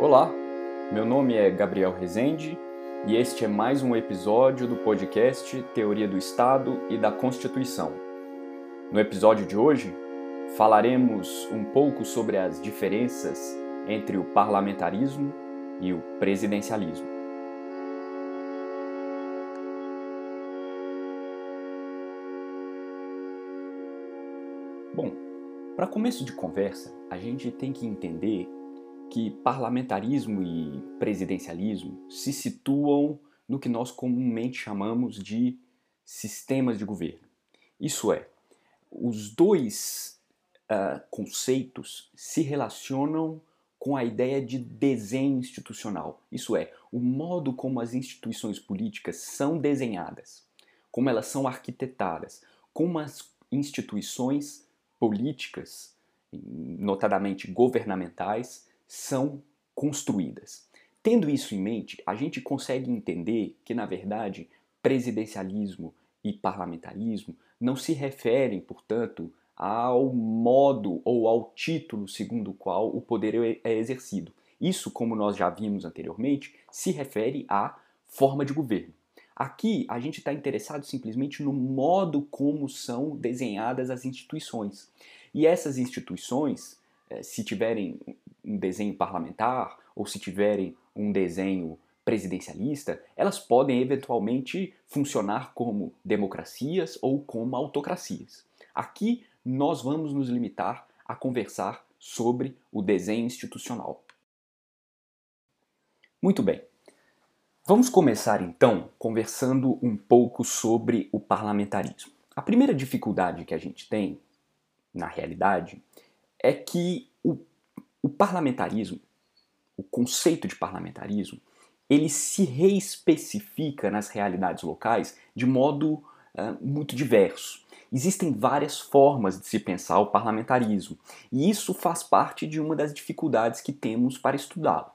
Olá, meu nome é Gabriel Rezende e este é mais um episódio do podcast Teoria do Estado e da Constituição. No episódio de hoje, falaremos um pouco sobre as diferenças entre o parlamentarismo e o presidencialismo. Bom, para começo de conversa, a gente tem que entender que parlamentarismo e presidencialismo se situam no que nós comumente chamamos de sistemas de governo. Isso é, os dois uh, conceitos se relacionam com a ideia de desenho institucional. Isso é, o modo como as instituições políticas são desenhadas, como elas são arquitetadas, como as instituições políticas, notadamente governamentais, são construídas. Tendo isso em mente, a gente consegue entender que, na verdade, presidencialismo e parlamentarismo não se referem, portanto, ao modo ou ao título segundo o qual o poder é, é exercido. Isso, como nós já vimos anteriormente, se refere à forma de governo. Aqui a gente está interessado simplesmente no modo como são desenhadas as instituições. E essas instituições, se tiverem um desenho parlamentar ou se tiverem um desenho presidencialista, elas podem eventualmente funcionar como democracias ou como autocracias. Aqui nós vamos nos limitar a conversar sobre o desenho institucional. Muito bem. Vamos começar então conversando um pouco sobre o parlamentarismo. A primeira dificuldade que a gente tem, na realidade, é que o o parlamentarismo, o conceito de parlamentarismo, ele se reespecifica nas realidades locais de modo uh, muito diverso. Existem várias formas de se pensar o parlamentarismo, e isso faz parte de uma das dificuldades que temos para estudá-lo.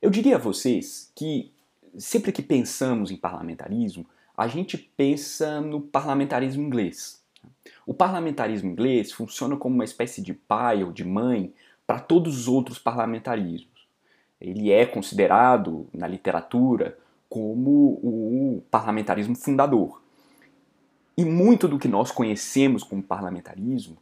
Eu diria a vocês que sempre que pensamos em parlamentarismo, a gente pensa no parlamentarismo inglês. O parlamentarismo inglês funciona como uma espécie de pai ou de mãe para todos os outros parlamentarismos. Ele é considerado na literatura como o parlamentarismo fundador. E muito do que nós conhecemos como parlamentarismo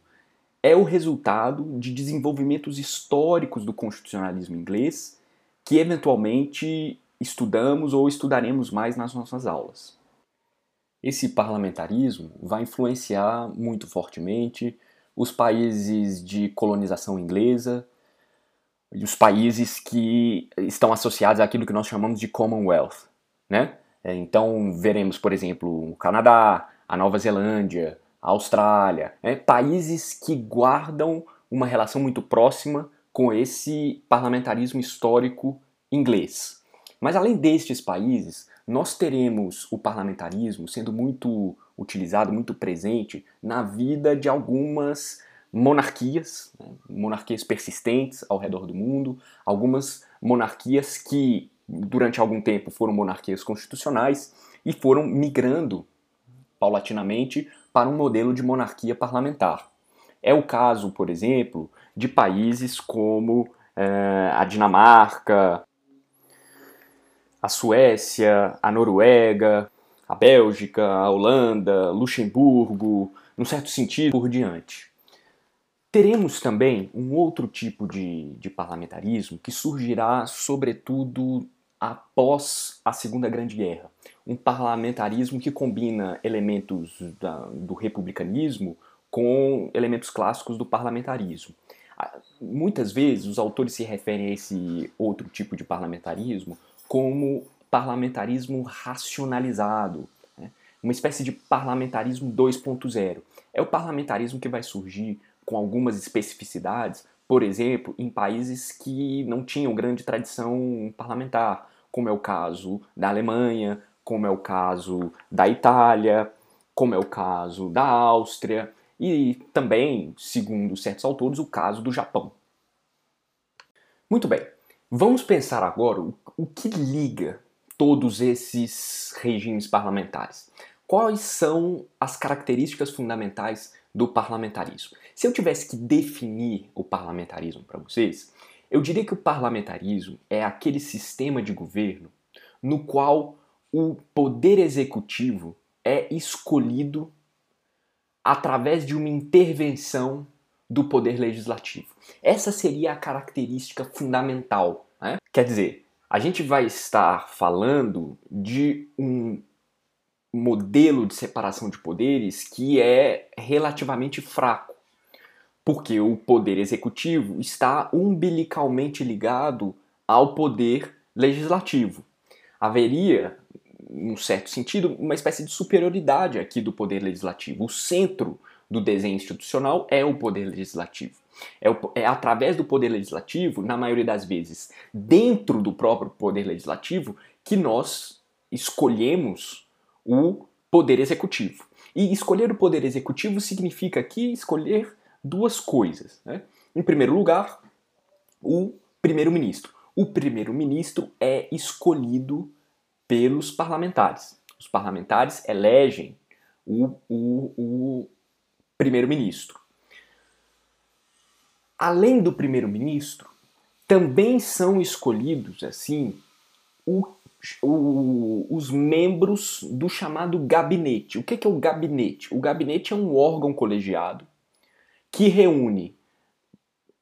é o resultado de desenvolvimentos históricos do constitucionalismo inglês que eventualmente estudamos ou estudaremos mais nas nossas aulas. Esse parlamentarismo vai influenciar muito fortemente os países de colonização inglesa os países que estão associados àquilo que nós chamamos de Commonwealth, né? É, então veremos, por exemplo, o Canadá, a Nova Zelândia, a Austrália, né? países que guardam uma relação muito próxima com esse parlamentarismo histórico inglês. Mas além destes países, nós teremos o parlamentarismo sendo muito utilizado, muito presente na vida de algumas monarquias, né, monarquias persistentes ao redor do mundo, algumas monarquias que durante algum tempo foram monarquias constitucionais e foram migrando paulatinamente para um modelo de monarquia parlamentar. É o caso, por exemplo, de países como eh, a Dinamarca, a Suécia, a Noruega, a Bélgica, a Holanda, Luxemburgo, num certo sentido, por diante. Teremos também um outro tipo de, de parlamentarismo que surgirá, sobretudo, após a Segunda Grande Guerra. Um parlamentarismo que combina elementos da, do republicanismo com elementos clássicos do parlamentarismo. Muitas vezes os autores se referem a esse outro tipo de parlamentarismo como parlamentarismo racionalizado, né? uma espécie de parlamentarismo 2.0. É o parlamentarismo que vai surgir com algumas especificidades, por exemplo, em países que não tinham grande tradição parlamentar, como é o caso da Alemanha, como é o caso da Itália, como é o caso da Áustria e também, segundo certos autores, o caso do Japão. Muito bem, vamos pensar agora o, o que liga todos esses regimes parlamentares? Quais são as características fundamentais do parlamentarismo? Se eu tivesse que definir o parlamentarismo para vocês, Eu diria que o parlamentarismo é aquele sistema de governo no qual o poder executivo é escolhido através de uma intervenção do poder legislativo. Essa seria a característica fundamental. Né? Quer dizer, a gente vai estar falando de um modelo de separação de poderes que é relativamente fraco, porque o poder executivo está umbilicalmente ligado ao poder legislativo. Haveria, num certo sentido, uma espécie de superioridade aqui do poder legislativo. O centro do desenho institucional é o poder legislativo. É, o, é, através do poder legislativo, na maioria das vezes, dentro do próprio poder legislativo, que nós escolhemos o poder executivo. E escolher o poder executivo significa aqui escolher duas coisas. Né? Em primeiro lugar, o primeiro-ministro. O primeiro-ministro é escolhido pelos parlamentares. Os parlamentares elegem o, o, o primeiro-ministro. Além do primeiro-ministro, também são escolhidos assim o, o, os membros do chamado gabinete. O que é o gabinete? O gabinete é um órgão colegiado que reúne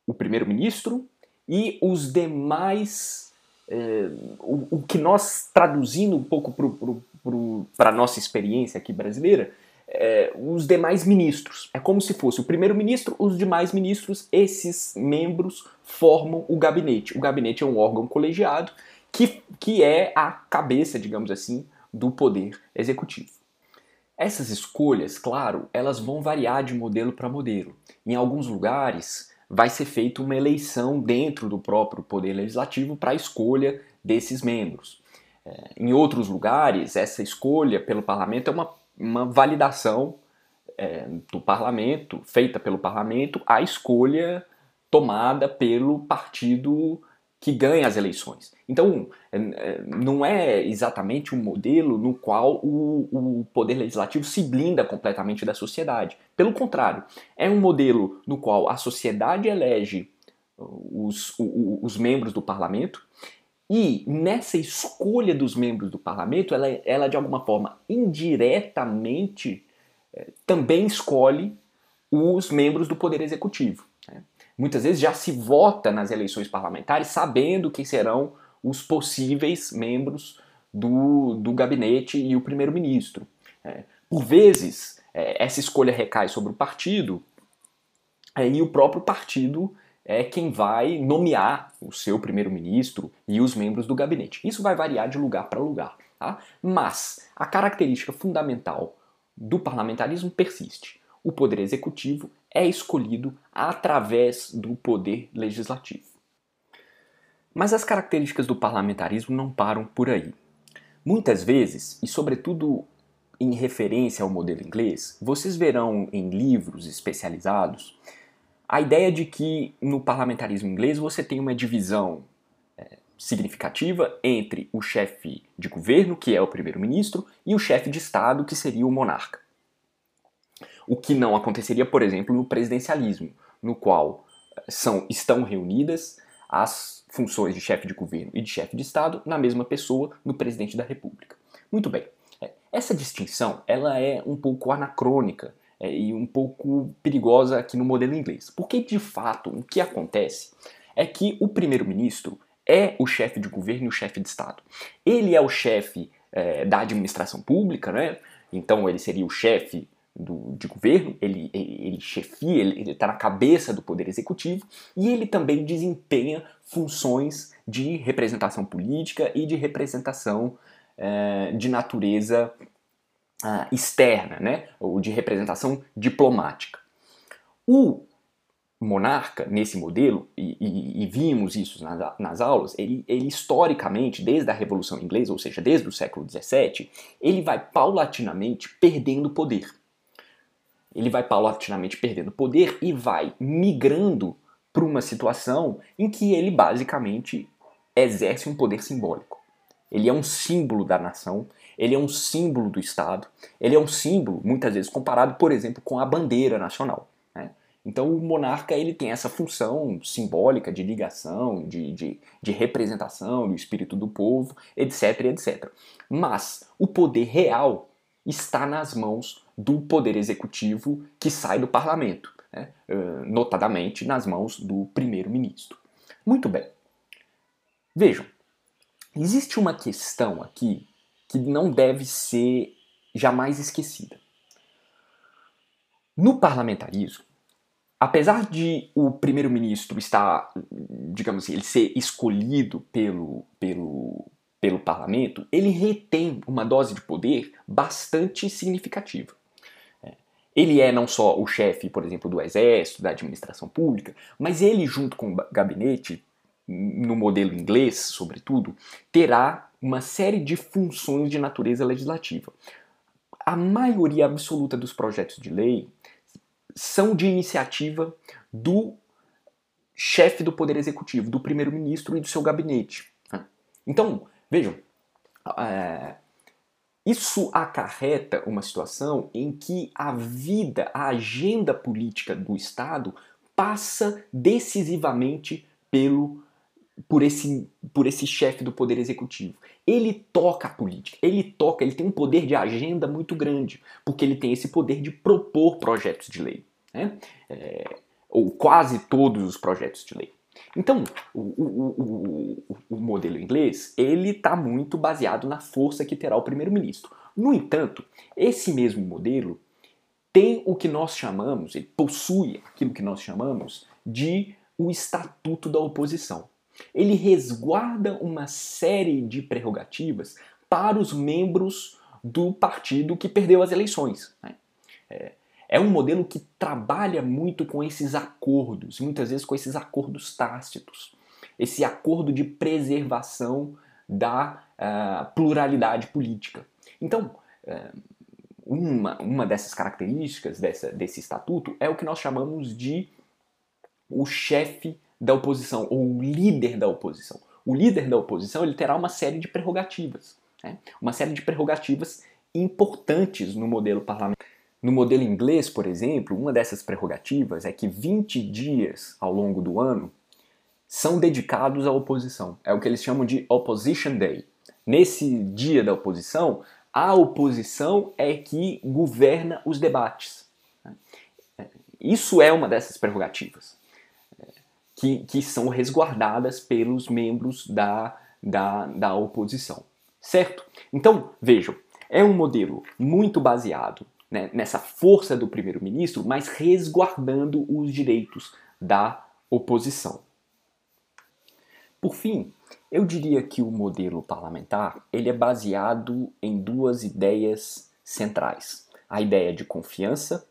o primeiro-ministro e os demais. É, o, o, que nós, traduzindo um pouco para a nossa experiência aqui brasileira, é, os demais ministros. É como se fosse o primeiro-ministro, os demais ministros, esses membros formam o gabinete. O gabinete é um órgão colegiado que, que é a cabeça, digamos assim, do poder executivo. Essas escolhas, claro, elas vão variar de modelo para modelo. Em alguns lugares, vai ser feita uma eleição dentro do próprio poder legislativo para a escolha desses membros. É, em outros lugares, essa escolha pelo parlamento é uma uma validação é, do parlamento, feita pelo parlamento, a escolha tomada pelo partido que ganha as eleições. Então, é, é, não é exatamente um modelo no qual o, o, poder legislativo se blinda completamente da sociedade. Pelo contrário, é um modelo no qual a sociedade elege os, os membros do parlamento e nessa escolha dos membros do parlamento, ela, ela de alguma forma indiretamente é, também escolhe os membros do poder executivo. Né? Muitas vezes já se vota nas eleições parlamentares sabendo quem serão os possíveis membros do, do gabinete e o primeiro-ministro. É, por vezes, é, essa escolha recai sobre o partido e o próprio partido é quem vai nomear o seu primeiro-ministro e os membros do gabinete. Isso vai variar de lugar para lugar. Tá? Mas a característica fundamental do parlamentarismo persiste. O poder executivo é escolhido através do poder legislativo. Mas as características do parlamentarismo não param por aí. Muitas vezes, e sobretudo em referência ao modelo inglês, vocês verão em livros especializados a ideia de que no parlamentarismo inglês você tem uma divisão é, significativa entre o chefe de governo, que é o primeiro-ministro, e o chefe de Estado, que seria o monarca. O que não aconteceria, por exemplo, no presidencialismo, no qual é, são, estão reunidas as funções de chefe de governo e de chefe de Estado na mesma pessoa, no presidente da República. Muito bem. É, essa distinção ela é um pouco anacrônica é, e um pouco perigosa aqui no modelo inglês. Porque, de fato, o que acontece é que o primeiro-ministro é o chefe de governo e o chefe de Estado. Ele é o chefe é, da administração pública, né? então ele seria o chefe do, de governo, ele, ele, ele chefia, ele está na cabeça do poder executivo e ele também desempenha funções de representação política e de representação é, de natureza uh, externa, né, ou de representação diplomática. O monarca, nesse modelo, e, e, e vimos isso nas, nas aulas, ele, ele, historicamente, desde a Revolução Inglesa, ou seja, desde o século XVII, ele vai paulatinamente perdendo poder. Ele vai paulatinamente perdendo poder e vai migrando para uma situação em que ele basicamente exerce um poder simbólico. Ele é um símbolo da nação, ele é um símbolo do Estado, ele é um símbolo, muitas vezes, comparado, por exemplo, com a bandeira nacional. Né? Então o monarca ele tem essa função simbólica de ligação, de, de, de, representação do espírito do povo, etc, etc. Mas o poder real está nas mãos do poder executivo que sai do parlamento, né? notadamente nas mãos do primeiro-ministro. Muito bem. Vejam, existe uma questão aqui que não deve ser jamais esquecida. No parlamentarismo, apesar de o primeiro-ministro estar, digamos assim, ele ser escolhido pelo, pelo, pelo parlamento, ele retém uma dose de poder bastante significativa. É, ele é não só o chefe, por exemplo, do exército, da administração pública, mas ele, junto com o gabinete, no modelo inglês, sobretudo, terá uma série de funções de natureza legislativa. A maioria absoluta dos projetos de lei são de iniciativa do chefe do Poder Executivo, do primeiro-ministro e do seu gabinete. Então, vejam, é, isso acarreta uma situação em que a vida, a agenda política do Estado passa decisivamente pelo por esse, por esse chefe do poder executivo. Ele toca a política, ele toca, ele tem um poder de agenda muito grande, porque ele tem esse poder de propor projetos de lei. Né? É, ou quase todos os projetos de lei. Então, o, o, o, o modelo inglês ele está muito baseado na força que terá o primeiro-ministro. No entanto, esse mesmo modelo tem o que nós chamamos, ele possui aquilo que nós chamamos de o estatuto da oposição ele resguarda uma série de prerrogativas para os membros do partido que perdeu as eleições. Né? É, é um modelo que trabalha muito com esses acordos, muitas vezes com esses acordos tácitos, esse acordo de preservação da uh, pluralidade política. Então, uh, uma, uma dessas características dessa, desse estatuto é o que nós chamamos de o chefe da oposição, ou o líder da oposição. O líder da oposição ele terá uma série de prerrogativas, né? uma série de prerrogativas importantes no modelo parlamentar. No modelo inglês, por exemplo, uma dessas prerrogativas é que 20 dias ao longo do ano são dedicados à oposição. É o que eles chamam de Opposition Day. Nesse dia da oposição, a oposição é que governa os debates. Né? Isso é uma dessas prerrogativas que, que são resguardadas pelos membros da, da, da oposição. Certo? Então, vejam, é um modelo muito baseado né, nessa força do primeiro-ministro, mas resguardando os direitos da oposição. Por fim, eu diria que o modelo parlamentar ele é baseado em duas ideias centrais: a ideia de confiança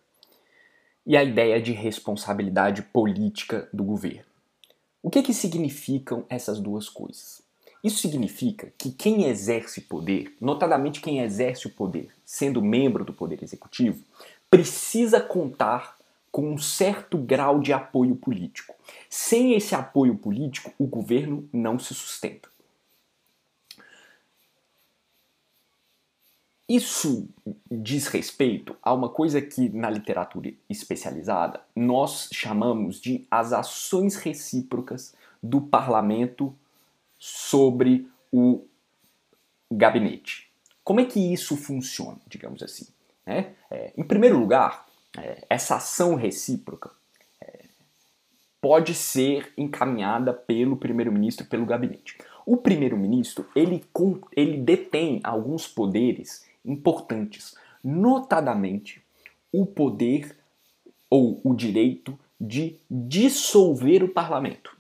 e a ideia de responsabilidade política do governo. O que, que significam essas duas coisas? Isso significa que quem exerce poder, notadamente quem exerce o poder, sendo membro do poder executivo, precisa contar com um certo grau de apoio político. Sem esse apoio político, o governo não se sustenta. Isso diz respeito a uma coisa que na literatura especializada nós chamamos de as ações recíprocas do parlamento sobre o gabinete. Como é que isso funciona, digamos assim? Né? É, em primeiro lugar, é, essa ação recíproca é, pode ser encaminhada pelo primeiro-ministro pelo gabinete. O primeiro-ministro ele, ele detém alguns poderes importantes, notadamente o poder ou o direito de dissolver o parlamento.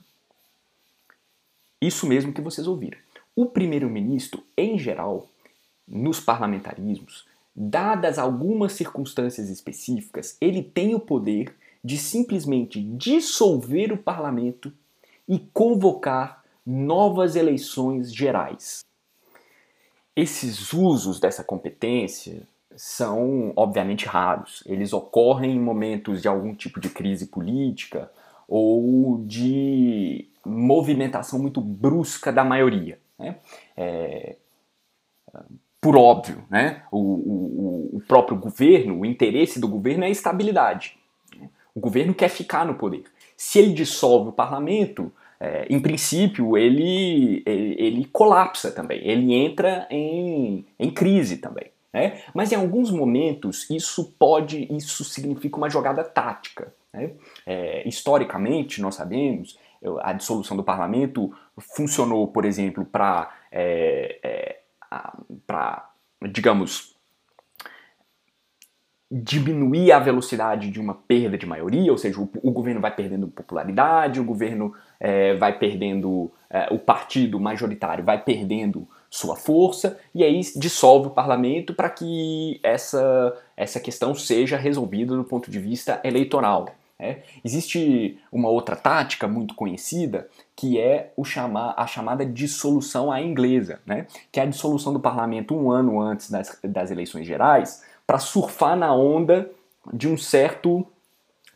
Isso mesmo que vocês ouviram. O primeiro-ministro, em geral, nos parlamentarismos, dadas algumas circunstâncias específicas, ele tem o poder de simplesmente dissolver o parlamento e convocar novas eleições gerais. Esses usos dessa competência são obviamente raros. Eles ocorrem em momentos de algum tipo de crise política ou de movimentação muito brusca da maioria. Né? É, por óbvio, né? O, o, o, próprio governo, o interesse do governo é a estabilidade. O O governo quer ficar no poder. Se ele dissolve o parlamento, é, em princípio, ele, ele, ele, colapsa também, ele entra em, em crise também. Né? Mas em alguns momentos isso pode, isso significa uma jogada tática. Né? É, historicamente, nós sabemos, a dissolução do parlamento funcionou, por exemplo, para, é, é, digamos, diminuir a velocidade de uma perda de maioria, ou seja, o, o governo vai perdendo popularidade, o governo é, vai perdendo, é, o partido majoritário vai perdendo sua força, e aí dissolve o parlamento para que essa, essa questão seja resolvida do ponto de vista eleitoral. É. Existe uma outra tática muito conhecida que é o chamar, a chamada dissolução à inglesa, né? que é a dissolução do parlamento um ano antes das, das eleições gerais para surfar na onda de um certo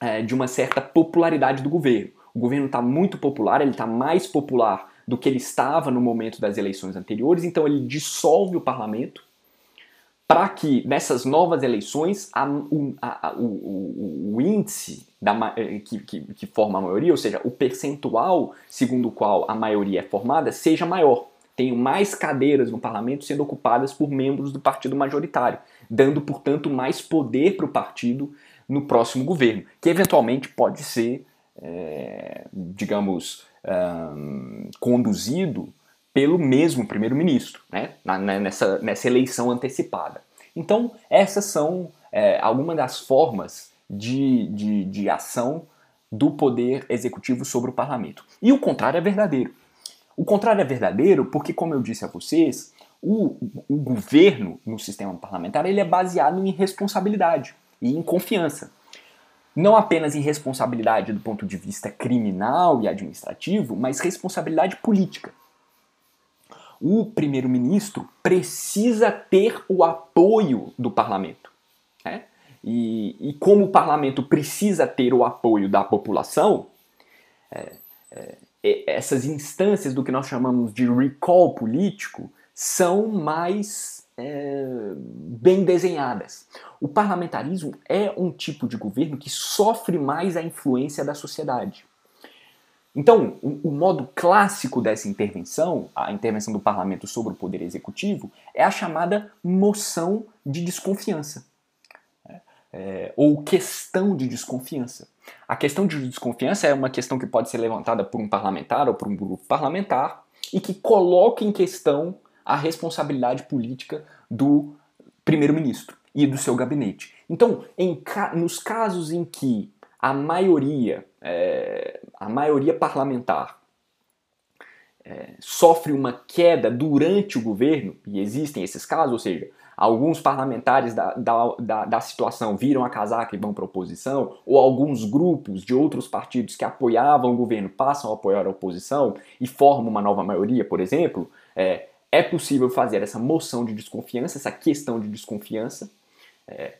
é, de uma certa popularidade do governo. O governo está muito popular, ele está mais popular do que ele estava no momento das eleições anteriores, então ele dissolve o parlamento para que nessas novas eleições a, a, a, o, o, o, índice da, eh, que, que, que, forma a maioria, ou seja, o percentual segundo o qual a maioria é formada, seja maior. Tenho mais cadeiras no parlamento sendo ocupadas por membros do partido majoritário, dando, portanto, mais poder para o partido no próximo governo, que eventualmente pode ser, é, digamos, um, conduzido pelo mesmo primeiro-ministro, né, nessa, nessa eleição antecipada. Então, essas são é, algumas das formas de, de, de ação do poder executivo sobre o parlamento. E o contrário é verdadeiro. O contrário é verdadeiro porque, como eu disse a vocês, o, o governo no sistema parlamentar ele é baseado em responsabilidade e em confiança. Não apenas em responsabilidade do ponto de vista criminal e administrativo, mas responsabilidade política o primeiro-ministro precisa ter o apoio do parlamento. Né? E, e, como o parlamento precisa ter o apoio da população, é, é, essas instâncias do que nós chamamos de recall político são mais é, bem desenhadas. O parlamentarismo é um tipo de governo que sofre mais a influência da sociedade. Então, o, o, modo clássico dessa intervenção, a intervenção do parlamento sobre o poder executivo, é a chamada moção de desconfiança. Né? É, ou questão de desconfiança. A questão de desconfiança é uma questão que pode ser levantada por um parlamentar ou por um grupo parlamentar e que coloca em questão a responsabilidade política do primeiro-ministro e do seu gabinete. Então, em, nos casos em que a maioria, é, a maioria parlamentar é, sofre uma queda durante o governo, e existem esses casos, ou seja, alguns parlamentares da, da, da, da situação viram a casaca e vão para a oposição, ou alguns grupos de outros partidos que apoiavam o governo passam a apoiar a oposição e formam uma nova maioria, por exemplo, é, é possível fazer essa moção de desconfiança, essa questão de desconfiança, é,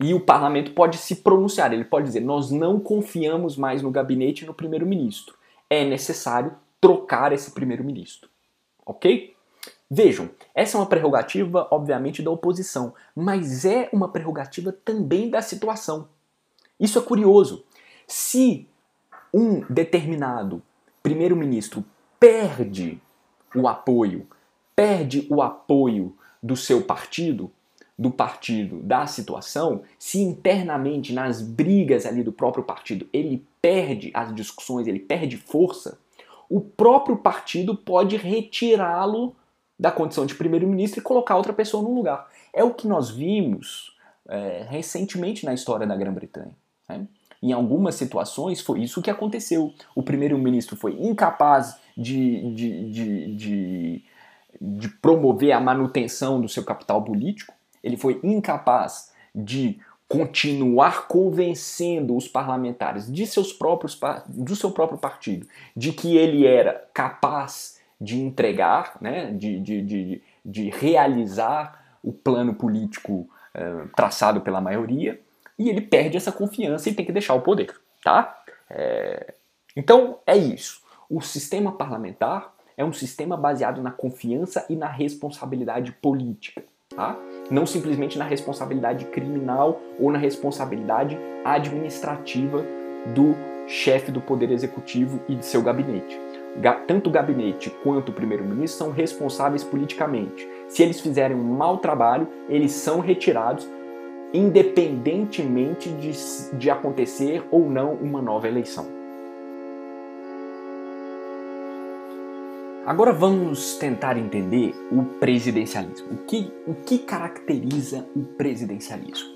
e o parlamento pode se pronunciar, ele pode dizer: nós não confiamos mais no gabinete e no primeiro-ministro. É necessário trocar esse primeiro-ministro. Ok? Vejam, essa é uma prerrogativa, obviamente, da oposição, mas é uma prerrogativa também da situação. Isso é curioso. Se um determinado primeiro-ministro perde o apoio, perde o apoio do seu partido, do partido da situação, se internamente nas brigas ali do próprio partido ele perde as discussões, ele perde força, o próprio partido pode retirá-lo da condição de primeiro-ministro e colocar outra pessoa no lugar. É o que nós vimos é, recentemente na história da Grã-Bretanha. Né? Em algumas situações foi isso que aconteceu. O primeiro-ministro foi incapaz de, de, de, de, de promover a manutenção do seu capital político, ele foi incapaz de continuar convencendo os parlamentares de seus próprios do seu próprio partido de que ele era capaz de entregar, né, de, de, de, de realizar o plano político uh, traçado pela maioria, e ele perde essa confiança e tem que deixar o poder, tá? É... Então é isso. O sistema parlamentar é um sistema baseado na confiança e na responsabilidade política. Tá? Não simplesmente na responsabilidade criminal ou na responsabilidade administrativa do chefe do Poder Executivo e de seu gabinete. Tanto o gabinete quanto o primeiro-ministro são responsáveis politicamente. Se eles fizerem um mau trabalho, eles são retirados, independentemente de, de acontecer ou não uma nova eleição. Agora vamos tentar entender o presidencialismo. O que, o que caracteriza o presidencialismo?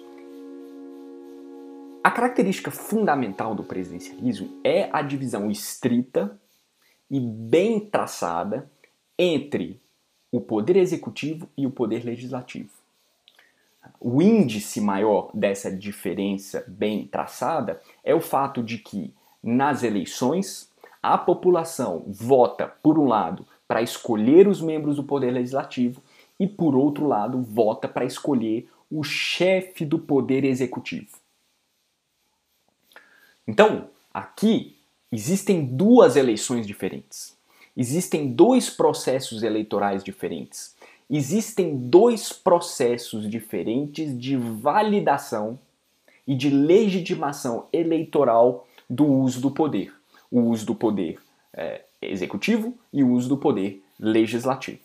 A característica fundamental do presidencialismo é a divisão estrita e bem traçada entre o poder executivo e o poder legislativo. O índice maior dessa diferença bem traçada é o fato de que nas eleições a população vota, por um lado, para escolher os membros do poder legislativo e, por outro lado, vota para escolher o chefe do poder executivo. Então, aqui existem duas eleições diferentes. Existem dois processos eleitorais diferentes. Existem dois processos diferentes de validação e de legitimação eleitoral do uso do poder. O uso do poder é, executivo e o uso do poder legislativo.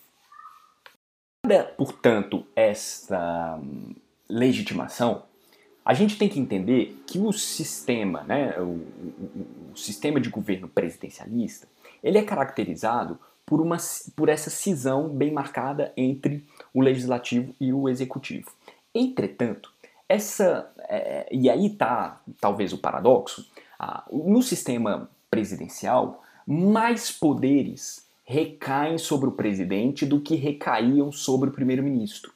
Portanto, esta hum, legitimação, a gente tem que entender que o sistema, né, o, o, o sistema de governo presidencialista, ele é caracterizado por, uma, por essa cisão bem marcada entre o legislativo e o executivo. Entretanto, essa é, e aí está talvez o paradoxo. Ah, no sistema presidencial, mais poderes recaem sobre o presidente do que recaíam sobre o primeiro-ministro.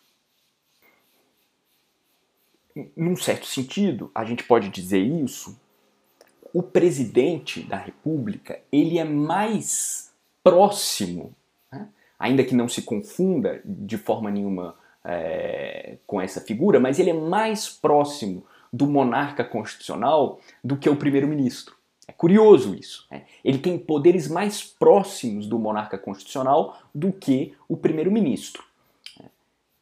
Num certo sentido, a gente pode dizer isso, o presidente da República ele é mais próximo, né? ainda que não se confunda de forma nenhuma é, com essa figura, mas ele é mais próximo do monarca constitucional do que o primeiro-ministro. É curioso isso. Né? Ele tem poderes mais próximos do monarca constitucional do que o primeiro-ministro.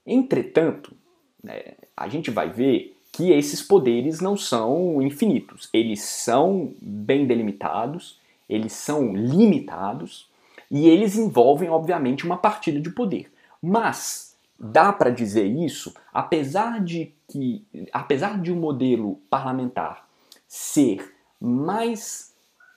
Entretanto, né, a gente vai ver que esses poderes não são infinitos. Eles são bem delimitados, eles são limitados e eles envolvem, obviamente, uma partilha de poder. Mas dá para dizer isso, apesar de que, apesar de um modelo parlamentar ser mais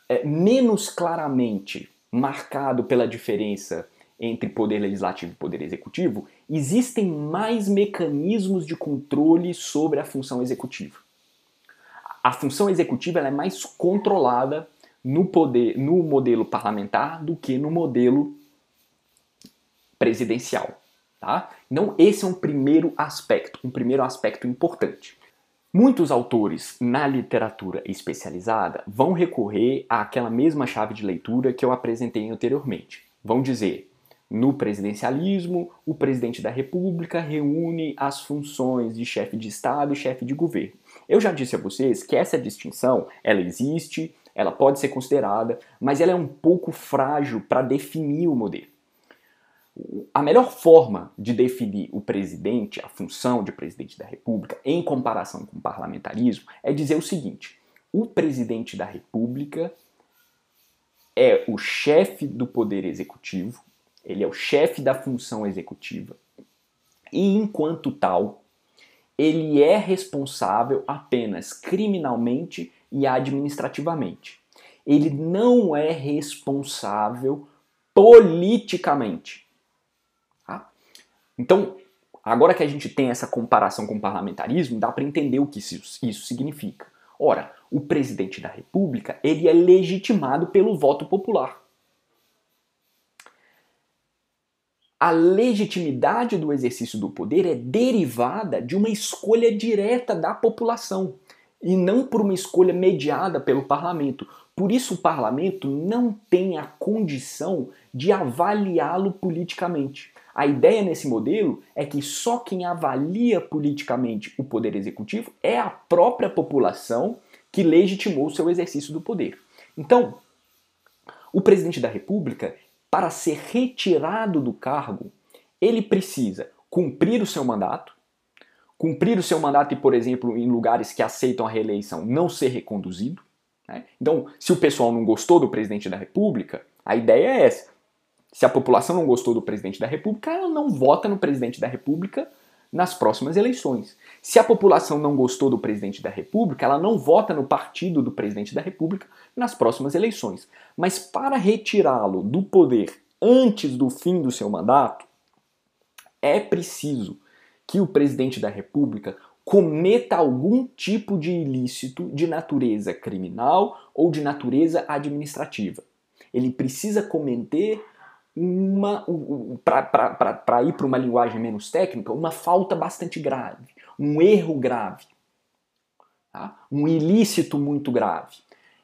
é, menos claramente marcado pela diferença entre poder legislativo e poder executivo, existem mais mecanismos de controle sobre a função executiva. A função executiva é mais controlada no poder, no modelo parlamentar do que no modelo presidencial, tá? Então esse é um primeiro aspecto, um primeiro aspecto importante. Muitos autores na literatura especializada vão recorrer àquela mesma chave de leitura que eu apresentei anteriormente. Vão dizer: no presidencialismo, o presidente da República reúne as funções de chefe de Estado e chefe de governo. Eu já disse a vocês que essa distinção ela existe, ela pode ser considerada, mas ela é um pouco frágil para definir o modelo. A melhor forma de definir o presidente, a função de presidente da República, em comparação com o parlamentarismo, é dizer o seguinte: o presidente da República é o chefe do poder executivo, ele é o chefe da função executiva, e enquanto tal, ele é responsável apenas criminalmente e administrativamente. Ele não é responsável politicamente. Então, agora que a gente tem essa comparação com o parlamentarismo, dá para entender o que isso significa. Ora, o presidente da República ele é legitimado pelo voto popular. A legitimidade do exercício do poder é derivada de uma escolha direta da população e não por uma escolha mediada pelo parlamento. Por isso, o parlamento não tem a condição de avaliá-lo politicamente. A ideia nesse modelo é que só quem avalia politicamente o poder executivo é a própria população que legitimou seu exercício do poder. Então, o presidente da República, para ser retirado do cargo, ele precisa cumprir o seu mandato, cumprir o seu mandato e, por exemplo, em lugares que aceitam a reeleição, não ser reconduzido. Né? Então, se o pessoal não gostou do presidente da República, a ideia é essa. Se a população não gostou do presidente da República, ela não vota no presidente da República nas próximas eleições. Se a população não gostou do presidente da República, ela não vota no partido do presidente da República nas próximas eleições. Mas para retirá-lo do poder antes do fim do seu mandato, é preciso que o presidente da República cometa algum tipo de ilícito de natureza criminal ou de natureza administrativa. Ele precisa cometer uma, para ir para uma linguagem menos técnica, uma falta bastante grave, um erro grave, tá? um ilícito muito grave.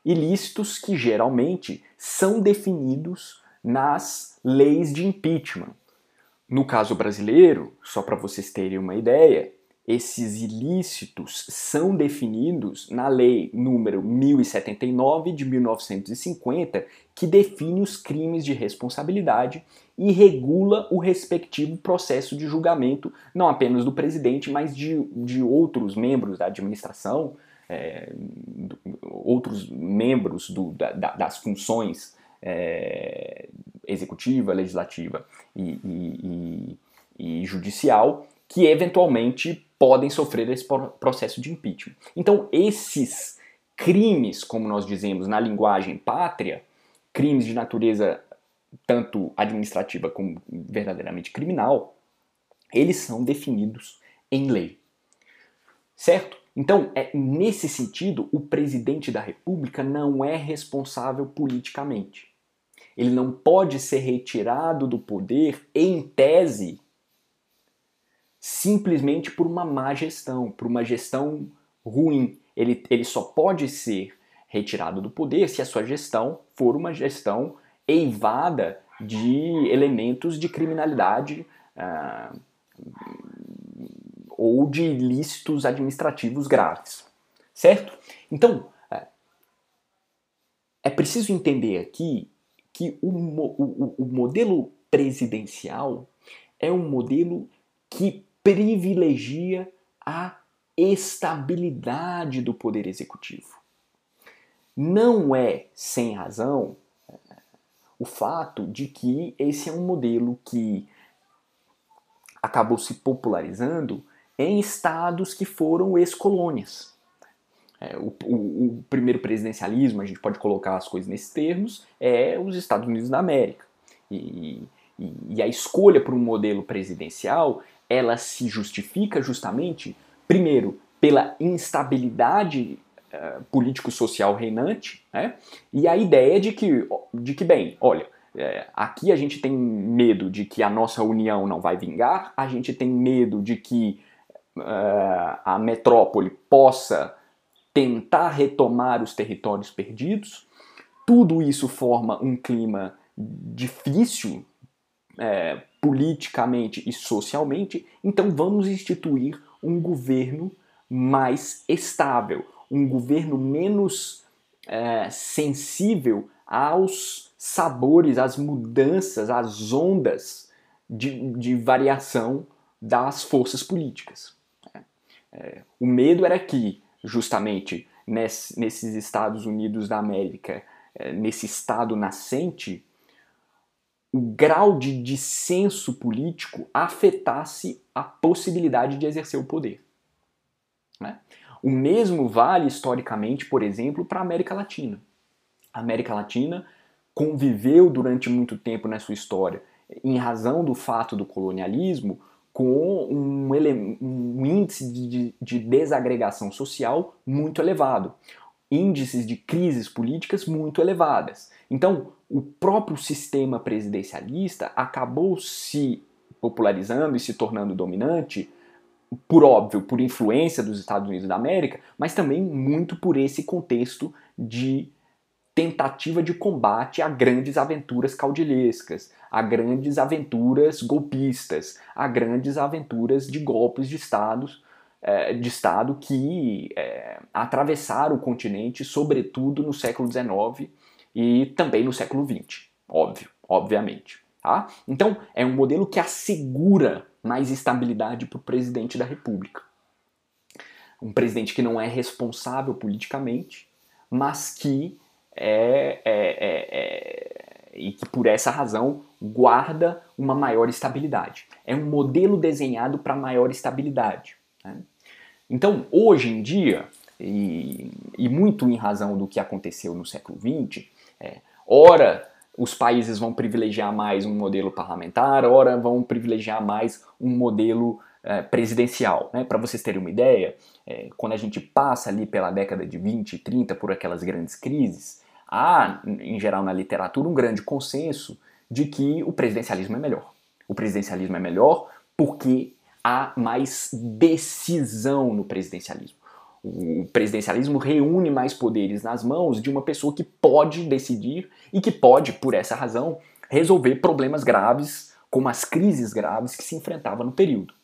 Ilícitos que geralmente são definidos nas leis de impeachment. No caso brasileiro, só para vocês terem uma ideia, esses ilícitos são definidos na Lei número 1079 de 1950, que define os crimes de responsabilidade e regula o respectivo processo de julgamento, não apenas do presidente, mas de, de outros membros da administração, é, outros membros do, da, das funções é, executiva, legislativa e, e, e, e judicial, que eventualmente podem sofrer esse processo de impeachment. Então, esses crimes, como nós dizemos na linguagem pátria, crimes de natureza tanto administrativa como verdadeiramente criminal, eles são definidos em lei. Certo? Então, é, nesse sentido, o presidente da República não é responsável politicamente. Ele não pode ser retirado do poder, em tese, simplesmente por uma má gestão, por uma gestão ruim. Ele, ele só pode ser retirado do poder se a sua gestão for uma gestão eivada de elementos de criminalidade ah, ou de ilícitos administrativos graves. Certo? Então, é, é preciso entender aqui que o, o, o modelo presidencial é um modelo que privilegia a estabilidade do poder executivo. Não é sem razão eh, o fato de que esse é um modelo que acabou se popularizando em estados que foram ex-colônias. É, o, o, o, primeiro presidencialismo, a gente pode colocar as coisas nesses termos, é os Estados Unidos da América. E, e, e a escolha por um modelo presidencial ela se justifica justamente, primeiro, pela instabilidade uh, político-social reinante, né? e a ideia de que, de que bem, olha, é, aqui a gente tem medo de que a nossa união não vai vingar, a gente tem medo de que uh, a metrópole possa tentar retomar os territórios perdidos. Tudo isso forma um clima difícil é, politicamente e socialmente, então vamos instituir um governo mais estável, um governo menos é, sensível aos sabores, às mudanças, às ondas de, de variação das forças políticas. É, é o medo era que, justamente nesse, nesses Estados Unidos da América, é, nesse estado nascente, o grau de dissenso político afetasse a possibilidade de exercer o poder. Né? O mesmo vale historicamente, por exemplo, para a América Latina. A América Latina conviveu durante muito tempo na sua história, em razão do fato do colonialismo, com um, um índice de, de desagregação social muito elevado, índices de crises políticas muito elevadas. Então, o próprio sistema presidencialista acabou se popularizando e se tornando dominante, por óbvio, por influência dos Estados Unidos da América, mas também muito por esse contexto de tentativa de combate a grandes aventuras caudilhescas, a grandes aventuras golpistas, a grandes aventuras de golpes de estados eh, de Estado que é, atravessaram o continente, sobretudo no século XIX e também no século XX, óbvio, obviamente. Tá? Então, é um modelo que assegura mais estabilidade para o presidente da República. Um presidente que não é responsável politicamente, mas que é, é, é, é, e que por essa razão guarda uma maior estabilidade. É um modelo desenhado para maior estabilidade. Né? Então, hoje em dia, e, e, muito em razão do que aconteceu no século XX, é, ora os países vão privilegiar mais um modelo parlamentar, ora vão privilegiar mais um modelo é, presidencial. Né? Para vocês terem uma ideia, é, quando a gente passa ali pela década de 20 e 30 por aquelas grandes crises, há, em geral na literatura, um grande consenso de que o presidencialismo é melhor. O presidencialismo é melhor porque há mais decisão no presidencialismo. O presidencialismo reúne mais poderes nas mãos de uma pessoa que pode decidir e que pode, por essa razão, resolver problemas graves, como as crises graves que se enfrentava no período.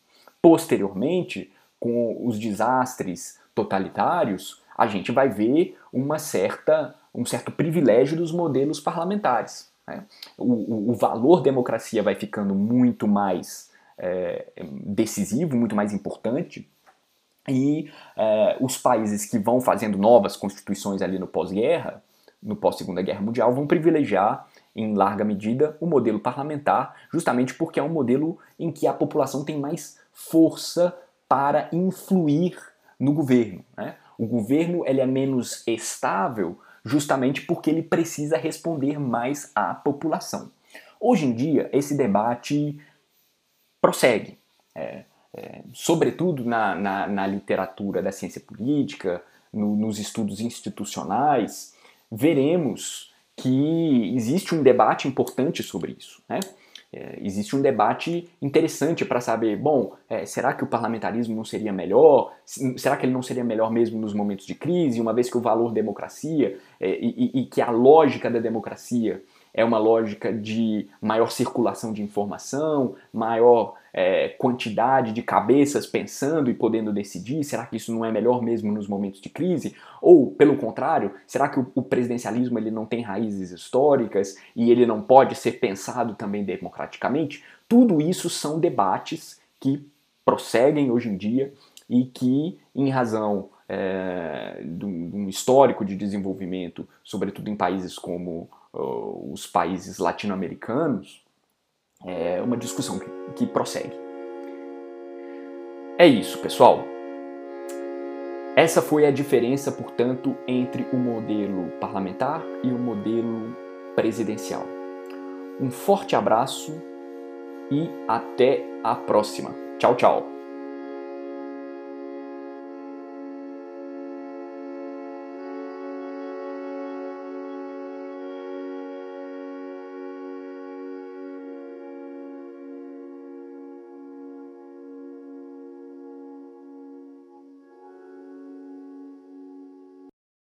Posteriormente, com os desastres totalitários, a gente vai ver uma certa, um certo privilégio dos modelos parlamentares. Né? O, o, valor democracia vai ficando muito mais é, decisivo, muito mais importante, e é, os países que vão fazendo novas constituições ali no pós-guerra, no pós-segunda guerra mundial, vão privilegiar em larga medida o modelo parlamentar, justamente porque é um modelo em que a população tem mais força para influir no governo. Né? O governo ele é menos estável justamente porque ele precisa responder mais à população. Hoje em dia, esse debate prossegue. É, é, sobretudo na, na, na, literatura da ciência política, no, nos estudos institucionais, veremos que existe um debate importante sobre isso. Né? É, existe um debate interessante para saber, bom, é, será que o parlamentarismo não seria melhor? Será que ele não seria melhor mesmo nos momentos de crise, uma vez que o valor democracia é, e, e, que a lógica da democracia é uma lógica de maior circulação de informação, maior é, quantidade de cabeças pensando e podendo decidir? Será que isso não é melhor mesmo nos momentos de crise? Ou, pelo contrário, será que o, o presidencialismo ele não tem raízes históricas e ele não pode ser pensado também democraticamente? Tudo isso são debates que prosseguem hoje em dia e que, em razão é, de um histórico de desenvolvimento, sobretudo em países como os países latino-americanos, é uma discussão que, que prossegue. É isso, pessoal. Essa foi a diferença, portanto, entre o modelo parlamentar e o modelo presidencial. Um forte abraço e até a próxima. Tchau, tchau.